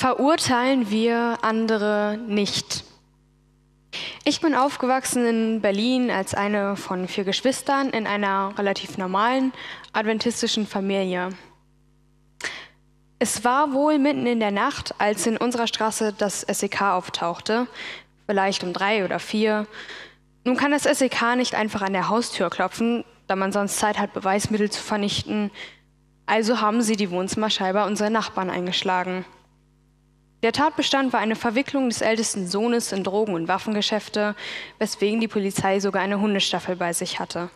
verurteilen wir andere nicht. Ich bin aufgewachsen in Berlin als eine von vier Geschwistern in einer relativ normalen adventistischen Familie. Es war wohl mitten in der Nacht, als in unserer Straße das SEK auftauchte, vielleicht um drei oder vier. Nun kann das SEK nicht einfach an der Haustür klopfen, da man sonst Zeit hat, Beweismittel zu vernichten. Also haben sie die Wohnzimmerscheibe unserer Nachbarn eingeschlagen. Der Tatbestand war eine Verwicklung des ältesten Sohnes in Drogen- und Waffengeschäfte, weswegen die Polizei sogar eine Hundestaffel bei sich hatte.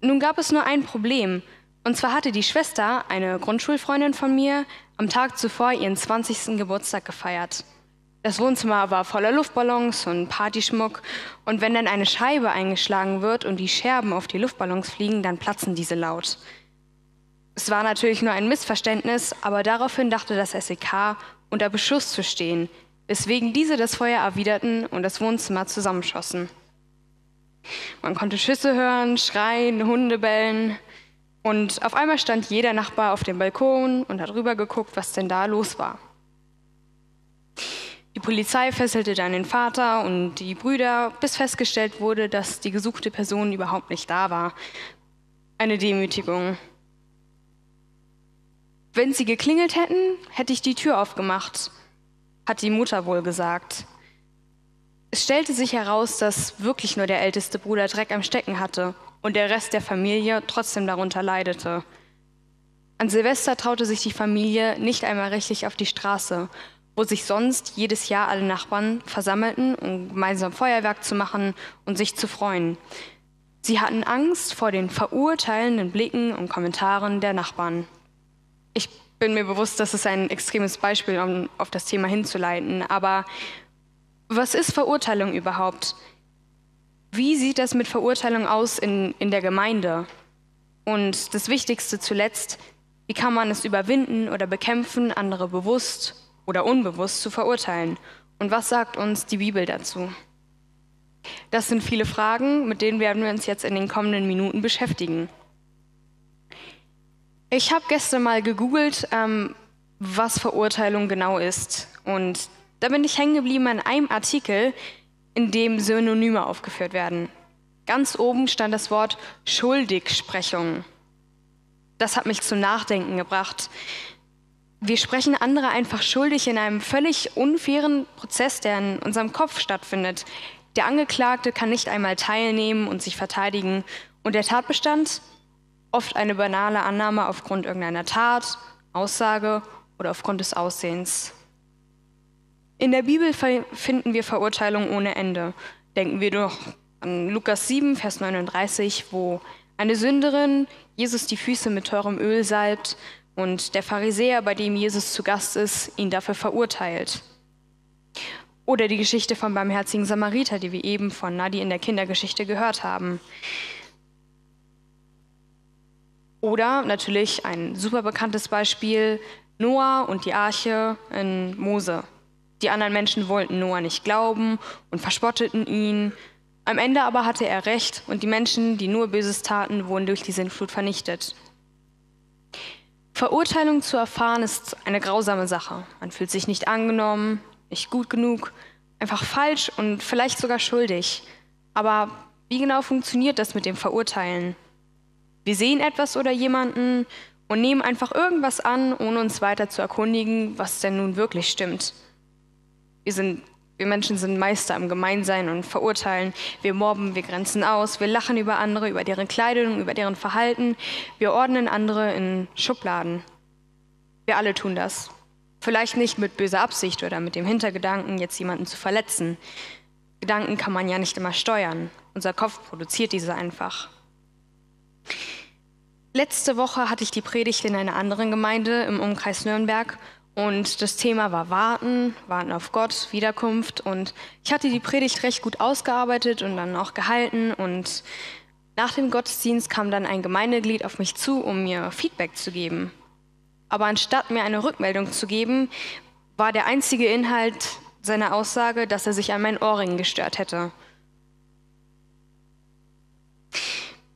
Nun gab es nur ein Problem. Und zwar hatte die Schwester, eine Grundschulfreundin von mir, am Tag zuvor ihren 20. Geburtstag gefeiert. Das Wohnzimmer war voller Luftballons und Partyschmuck. Und wenn dann eine Scheibe eingeschlagen wird und die Scherben auf die Luftballons fliegen, dann platzen diese laut. Es war natürlich nur ein Missverständnis, aber daraufhin dachte das SEK, unter Beschuss zu stehen, weswegen diese das Feuer erwiderten und das Wohnzimmer zusammenschossen. Man konnte Schüsse hören, schreien, Hunde bellen. Und auf einmal stand jeder Nachbar auf dem Balkon und hat rüber geguckt, was denn da los war. Die Polizei fesselte dann den Vater und die Brüder, bis festgestellt wurde, dass die gesuchte Person überhaupt nicht da war. Eine Demütigung. Wenn sie geklingelt hätten, hätte ich die Tür aufgemacht, hat die Mutter wohl gesagt. Es stellte sich heraus, dass wirklich nur der älteste Bruder Dreck am Stecken hatte und der Rest der Familie trotzdem darunter leidete. An Silvester traute sich die Familie nicht einmal richtig auf die Straße, wo sich sonst jedes Jahr alle Nachbarn versammelten, um gemeinsam Feuerwerk zu machen und sich zu freuen. Sie hatten Angst vor den verurteilenden Blicken und Kommentaren der Nachbarn. Ich bin mir bewusst, das ist ein extremes Beispiel, um auf das Thema hinzuleiten. Aber was ist Verurteilung überhaupt? Wie sieht das mit Verurteilung aus in, in der Gemeinde? Und das Wichtigste zuletzt, wie kann man es überwinden oder bekämpfen, andere bewusst oder unbewusst zu verurteilen? Und was sagt uns die Bibel dazu? Das sind viele Fragen, mit denen werden wir uns jetzt in den kommenden Minuten beschäftigen. Ich habe gestern mal gegoogelt, ähm, was Verurteilung genau ist. Und da bin ich hängen geblieben an einem Artikel, in dem Synonyme aufgeführt werden. Ganz oben stand das Wort Schuldigsprechung. Das hat mich zum Nachdenken gebracht. Wir sprechen andere einfach schuldig in einem völlig unfairen Prozess, der in unserem Kopf stattfindet. Der Angeklagte kann nicht einmal teilnehmen und sich verteidigen. Und der Tatbestand? Oft eine banale Annahme aufgrund irgendeiner Tat, Aussage oder aufgrund des Aussehens. In der Bibel finden wir Verurteilung ohne Ende. Denken wir doch an Lukas 7, Vers 39, wo eine Sünderin Jesus die Füße mit teurem Öl salbt und der Pharisäer, bei dem Jesus zu Gast ist, ihn dafür verurteilt. Oder die Geschichte vom barmherzigen Samariter, die wir eben von Nadi in der Kindergeschichte gehört haben. Oder natürlich ein super bekanntes Beispiel, Noah und die Arche in Mose. Die anderen Menschen wollten Noah nicht glauben und verspotteten ihn. Am Ende aber hatte er recht und die Menschen, die nur Böses taten, wurden durch die Sintflut vernichtet. Verurteilung zu erfahren ist eine grausame Sache. Man fühlt sich nicht angenommen, nicht gut genug, einfach falsch und vielleicht sogar schuldig. Aber wie genau funktioniert das mit dem Verurteilen? Wir sehen etwas oder jemanden und nehmen einfach irgendwas an, ohne uns weiter zu erkundigen, was denn nun wirklich stimmt. Wir, sind, wir Menschen sind Meister am Gemeinsein und Verurteilen. Wir mobben, wir grenzen aus, wir lachen über andere, über deren Kleidung, über deren Verhalten. Wir ordnen andere in Schubladen. Wir alle tun das. Vielleicht nicht mit böser Absicht oder mit dem Hintergedanken, jetzt jemanden zu verletzen. Gedanken kann man ja nicht immer steuern. Unser Kopf produziert diese einfach. Letzte Woche hatte ich die Predigt in einer anderen Gemeinde im Umkreis Nürnberg und das Thema war Warten, Warten auf Gott, Wiederkunft und ich hatte die Predigt recht gut ausgearbeitet und dann auch gehalten und nach dem Gottesdienst kam dann ein Gemeindeglied auf mich zu, um mir Feedback zu geben. Aber anstatt mir eine Rückmeldung zu geben, war der einzige Inhalt seiner Aussage, dass er sich an meinen Ohrringen gestört hätte.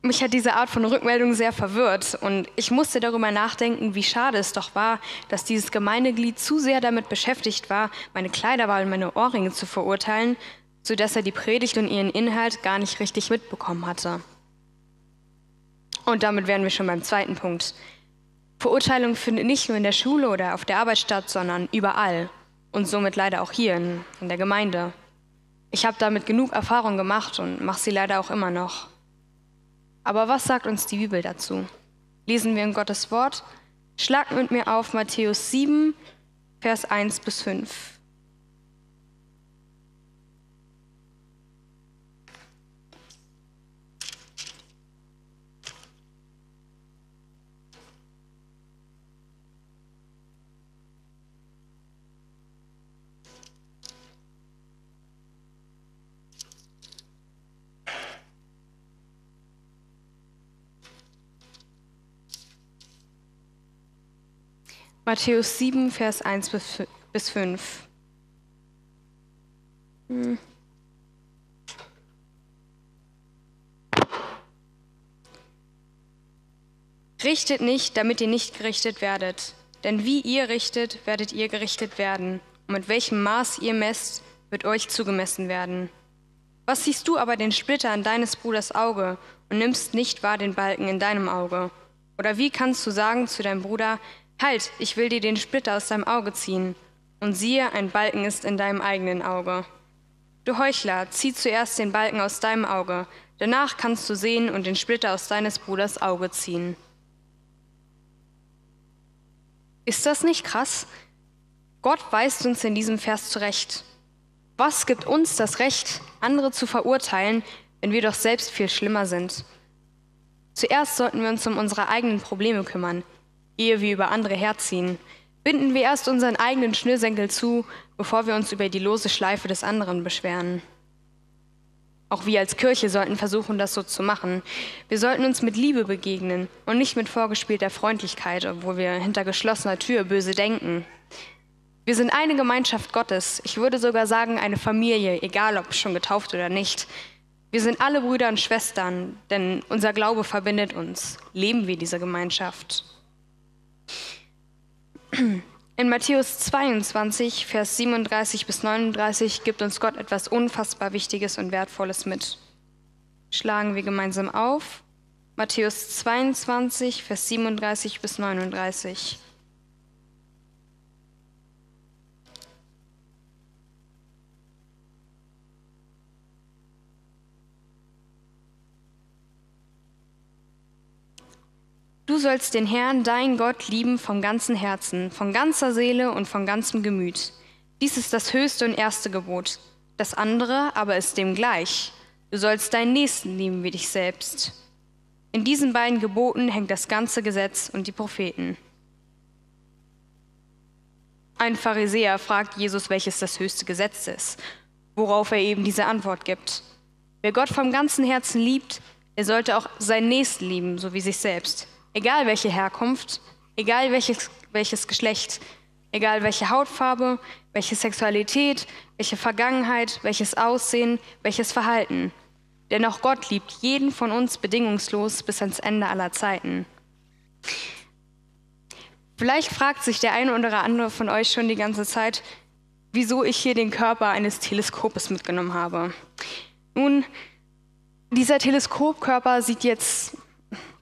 Mich hat diese Art von Rückmeldung sehr verwirrt und ich musste darüber nachdenken, wie schade es doch war, dass dieses Gemeindeglied zu sehr damit beschäftigt war, meine Kleiderwahl und meine Ohrringe zu verurteilen, sodass er die Predigt und ihren Inhalt gar nicht richtig mitbekommen hatte. Und damit wären wir schon beim zweiten Punkt. Verurteilung findet nicht nur in der Schule oder auf der Arbeit statt, sondern überall und somit leider auch hier in, in der Gemeinde. Ich habe damit genug Erfahrung gemacht und mache sie leider auch immer noch. Aber was sagt uns die Bibel dazu? Lesen wir in Gottes Wort. Schlag mit mir auf Matthäus 7, Vers 1 bis 5. Matthäus 7, Vers 1 bis 5. Hm. Richtet nicht, damit ihr nicht gerichtet werdet. Denn wie ihr richtet, werdet ihr gerichtet werden. Und mit welchem Maß ihr messt, wird euch zugemessen werden. Was siehst du aber den Splitter an deines Bruders Auge und nimmst nicht wahr den Balken in deinem Auge? Oder wie kannst du sagen zu deinem Bruder, Halt, ich will dir den Splitter aus deinem Auge ziehen. Und siehe, ein Balken ist in deinem eigenen Auge. Du Heuchler, zieh zuerst den Balken aus deinem Auge, danach kannst du sehen und den Splitter aus deines Bruders Auge ziehen. Ist das nicht krass? Gott weist uns in diesem Vers zurecht. Was gibt uns das Recht, andere zu verurteilen, wenn wir doch selbst viel schlimmer sind? Zuerst sollten wir uns um unsere eigenen Probleme kümmern, ehe wir über andere herziehen. Binden wir erst unseren eigenen Schnürsenkel zu, bevor wir uns über die lose Schleife des anderen beschweren. Auch wir als Kirche sollten versuchen, das so zu machen. Wir sollten uns mit Liebe begegnen und nicht mit vorgespielter Freundlichkeit, obwohl wir hinter geschlossener Tür böse denken. Wir sind eine Gemeinschaft Gottes. Ich würde sogar sagen, eine Familie, egal ob schon getauft oder nicht. Wir sind alle Brüder und Schwestern, denn unser Glaube verbindet uns. Leben wir diese Gemeinschaft. In Matthäus 22, Vers 37 bis 39 gibt uns Gott etwas unfassbar Wichtiges und Wertvolles mit. Schlagen wir gemeinsam auf. Matthäus 22, Vers 37 bis 39. Du sollst den Herrn, dein Gott, lieben vom ganzen Herzen, von ganzer Seele und von ganzem Gemüt. Dies ist das höchste und erste Gebot. Das andere aber ist dem gleich. Du sollst deinen Nächsten lieben wie dich selbst. In diesen beiden Geboten hängt das ganze Gesetz und die Propheten. Ein Pharisäer fragt Jesus, welches das höchste Gesetz ist, worauf er eben diese Antwort gibt. Wer Gott vom ganzen Herzen liebt, er sollte auch seinen Nächsten lieben, so wie sich selbst. Egal welche Herkunft, egal welches, welches Geschlecht, egal welche Hautfarbe, welche Sexualität, welche Vergangenheit, welches Aussehen, welches Verhalten. Denn auch Gott liebt jeden von uns bedingungslos bis ans Ende aller Zeiten. Vielleicht fragt sich der eine oder andere von euch schon die ganze Zeit, wieso ich hier den Körper eines Teleskopes mitgenommen habe. Nun, dieser Teleskopkörper sieht jetzt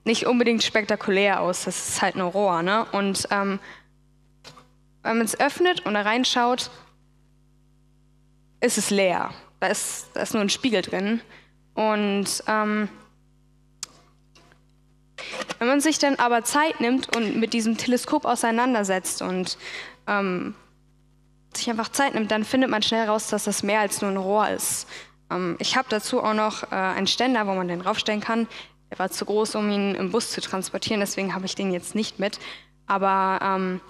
nicht unbedingt spektakulär aus. Das ist halt ein Rohr. Ne? Und ähm, wenn man es öffnet und da reinschaut, ist es leer. Da ist, da ist nur ein Spiegel drin. Und ähm, wenn man sich dann aber Zeit nimmt und mit diesem Teleskop auseinandersetzt und ähm, sich einfach Zeit nimmt, dann findet man schnell raus, dass das mehr als nur ein Rohr ist. Ähm, ich habe dazu auch noch äh, einen Ständer, wo man den draufstellen kann. Er war zu groß, um ihn im Bus zu transportieren, deswegen habe ich den jetzt nicht mit. Aber ähm,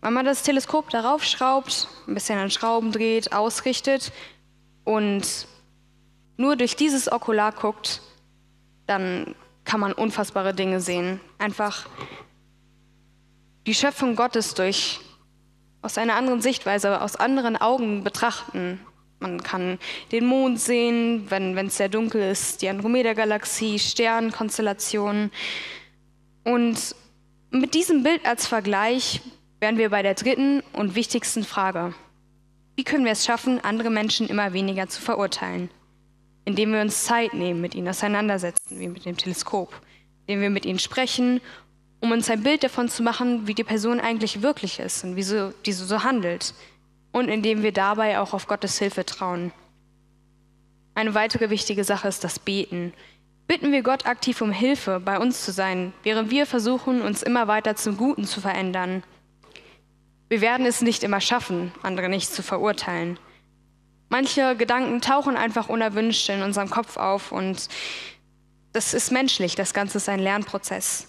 wenn man das Teleskop darauf schraubt, ein bisschen an Schrauben dreht, ausrichtet und nur durch dieses Okular guckt, dann kann man unfassbare Dinge sehen. Einfach die Schöpfung Gottes durch aus einer anderen Sichtweise, aus anderen Augen betrachten. Man kann den Mond sehen, wenn es sehr dunkel ist, die Andromeda-Galaxie, Sternkonstellationen. Und mit diesem Bild als Vergleich wären wir bei der dritten und wichtigsten Frage. Wie können wir es schaffen, andere Menschen immer weniger zu verurteilen? Indem wir uns Zeit nehmen, mit ihnen auseinandersetzen, wie mit dem Teleskop, indem wir mit ihnen sprechen, um uns ein Bild davon zu machen, wie die Person eigentlich wirklich ist und wieso diese so handelt. Und indem wir dabei auch auf Gottes Hilfe trauen. Eine weitere wichtige Sache ist das Beten. Bitten wir Gott aktiv um Hilfe, bei uns zu sein, während wir versuchen, uns immer weiter zum Guten zu verändern. Wir werden es nicht immer schaffen, andere nicht zu verurteilen. Manche Gedanken tauchen einfach unerwünscht in unserem Kopf auf und das ist menschlich, das Ganze ist ein Lernprozess.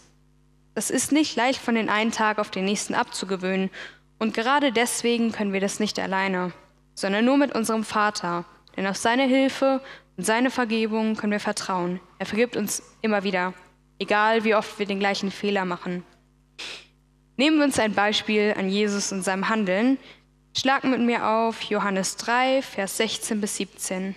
Das ist nicht leicht von den einen Tag auf den nächsten abzugewöhnen und gerade deswegen können wir das nicht alleine, sondern nur mit unserem Vater, denn auf seine Hilfe und seine Vergebung können wir vertrauen. Er vergibt uns immer wieder, egal wie oft wir den gleichen Fehler machen. Nehmen wir uns ein Beispiel an Jesus und seinem Handeln. Schlag mit mir auf Johannes 3, Vers 16 bis 17.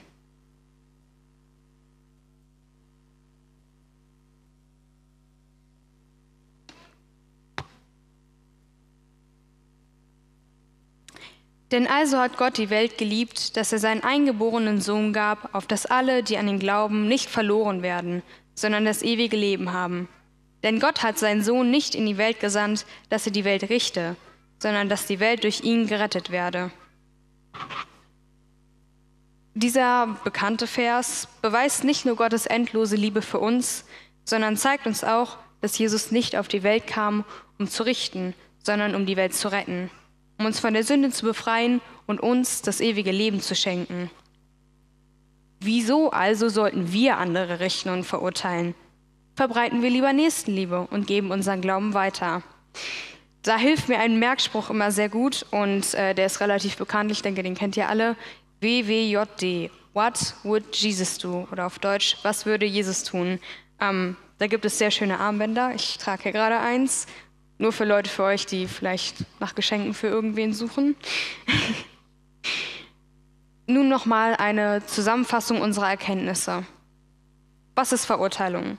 Denn also hat Gott die Welt geliebt, dass er seinen eingeborenen Sohn gab, auf dass alle, die an ihn glauben, nicht verloren werden, sondern das ewige Leben haben. Denn Gott hat seinen Sohn nicht in die Welt gesandt, dass er die Welt richte, sondern dass die Welt durch ihn gerettet werde. Dieser bekannte Vers beweist nicht nur Gottes endlose Liebe für uns, sondern zeigt uns auch, dass Jesus nicht auf die Welt kam, um zu richten, sondern um die Welt zu retten, um uns von der Sünde zu befreien und uns das ewige Leben zu schenken. Wieso also sollten wir andere richten und verurteilen? verbreiten wir lieber Nächstenliebe und geben unseren Glauben weiter. Da hilft mir ein Merkspruch immer sehr gut und äh, der ist relativ bekannt, ich denke, den kennt ihr alle. WWJD. What would Jesus do? Oder auf Deutsch, was würde Jesus tun? Ähm, da gibt es sehr schöne Armbänder. Ich trage hier gerade eins. Nur für Leute für euch, die vielleicht nach Geschenken für irgendwen suchen. Nun nochmal eine Zusammenfassung unserer Erkenntnisse. Was ist Verurteilung?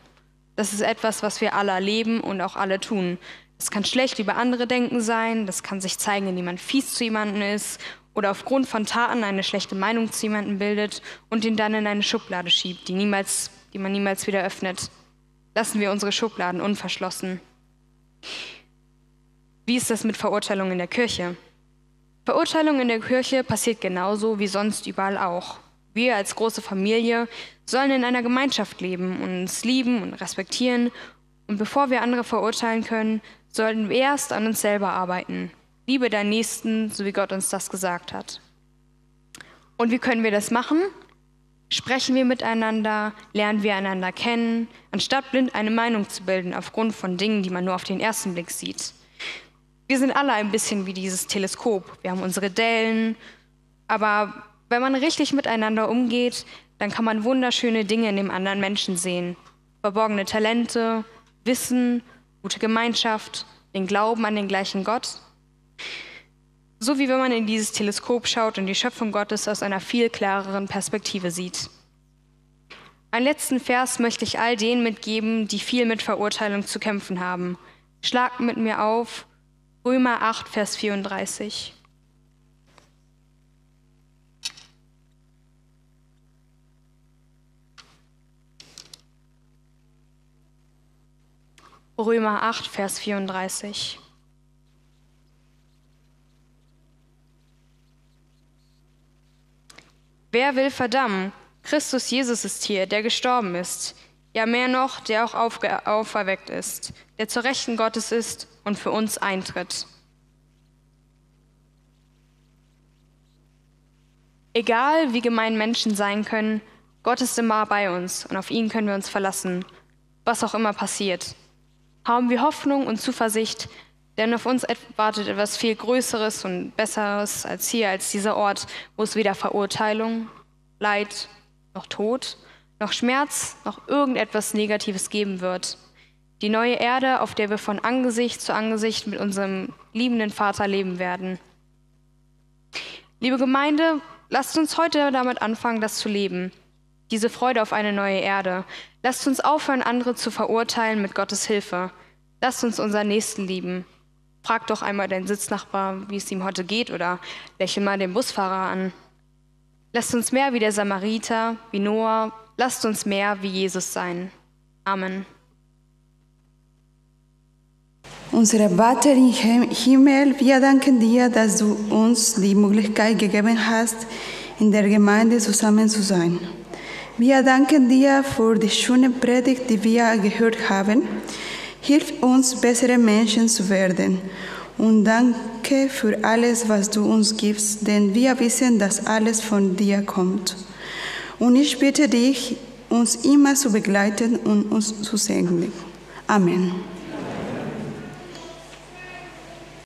Das ist etwas, was wir alle erleben und auch alle tun. Das kann schlecht über andere denken sein, das kann sich zeigen, indem man fies zu jemandem ist oder aufgrund von Taten eine schlechte Meinung zu jemandem bildet und ihn dann in eine Schublade schiebt, die, niemals, die man niemals wieder öffnet. Lassen wir unsere Schubladen unverschlossen. Wie ist das mit Verurteilung in der Kirche? Verurteilung in der Kirche passiert genauso wie sonst überall auch. Wir als große Familie sollen in einer Gemeinschaft leben und uns lieben und respektieren. Und bevor wir andere verurteilen können, sollten wir erst an uns selber arbeiten. Liebe deinen Nächsten, so wie Gott uns das gesagt hat. Und wie können wir das machen? Sprechen wir miteinander, lernen wir einander kennen, anstatt blind eine Meinung zu bilden aufgrund von Dingen, die man nur auf den ersten Blick sieht. Wir sind alle ein bisschen wie dieses Teleskop. Wir haben unsere Dellen, aber wenn man richtig miteinander umgeht, dann kann man wunderschöne Dinge in dem anderen Menschen sehen. Verborgene Talente, Wissen, gute Gemeinschaft, den Glauben an den gleichen Gott. So wie wenn man in dieses Teleskop schaut und die Schöpfung Gottes aus einer viel klareren Perspektive sieht. Einen letzten Vers möchte ich all denen mitgeben, die viel mit Verurteilung zu kämpfen haben. Schlagt mit mir auf Römer 8, Vers 34. Römer 8, Vers 34. Wer will verdammen? Christus Jesus ist hier, der gestorben ist. Ja, mehr noch, der auch auferweckt ist, der zur Rechten Gottes ist und für uns eintritt. Egal wie gemein Menschen sein können, Gott ist immer bei uns und auf ihn können wir uns verlassen, was auch immer passiert haben wir Hoffnung und Zuversicht, denn auf uns wartet etwas viel Größeres und Besseres als hier, als dieser Ort, wo es weder Verurteilung, Leid, noch Tod, noch Schmerz, noch irgendetwas Negatives geben wird. Die neue Erde, auf der wir von Angesicht zu Angesicht mit unserem liebenden Vater leben werden. Liebe Gemeinde, Lasst uns heute damit anfangen, das zu leben. Diese Freude auf eine neue Erde. Lasst uns aufhören, andere zu verurteilen mit Gottes Hilfe. Lasst uns unseren Nächsten lieben. Frag doch einmal deinen Sitznachbar, wie es ihm heute geht, oder lächel mal den Busfahrer an. Lasst uns mehr wie der Samariter, wie Noah, lasst uns mehr wie Jesus sein. Amen. Unser Vater im Himmel, wir danken dir, dass du uns die Möglichkeit gegeben hast, in der Gemeinde zusammen zu sein. Wir danken dir für die schöne Predigt, die wir gehört haben. Hilf uns, bessere Menschen zu werden. Und danke für alles, was du uns gibst, denn wir wissen, dass alles von dir kommt. Und ich bitte dich, uns immer zu begleiten und uns zu segnen. Amen.